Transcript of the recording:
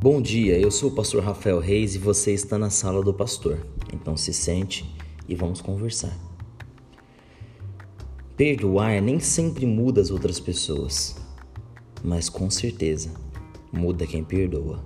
Bom dia, eu sou o pastor Rafael Reis e você está na sala do pastor. Então se sente e vamos conversar. Perdoar nem sempre muda as outras pessoas, mas com certeza muda quem perdoa.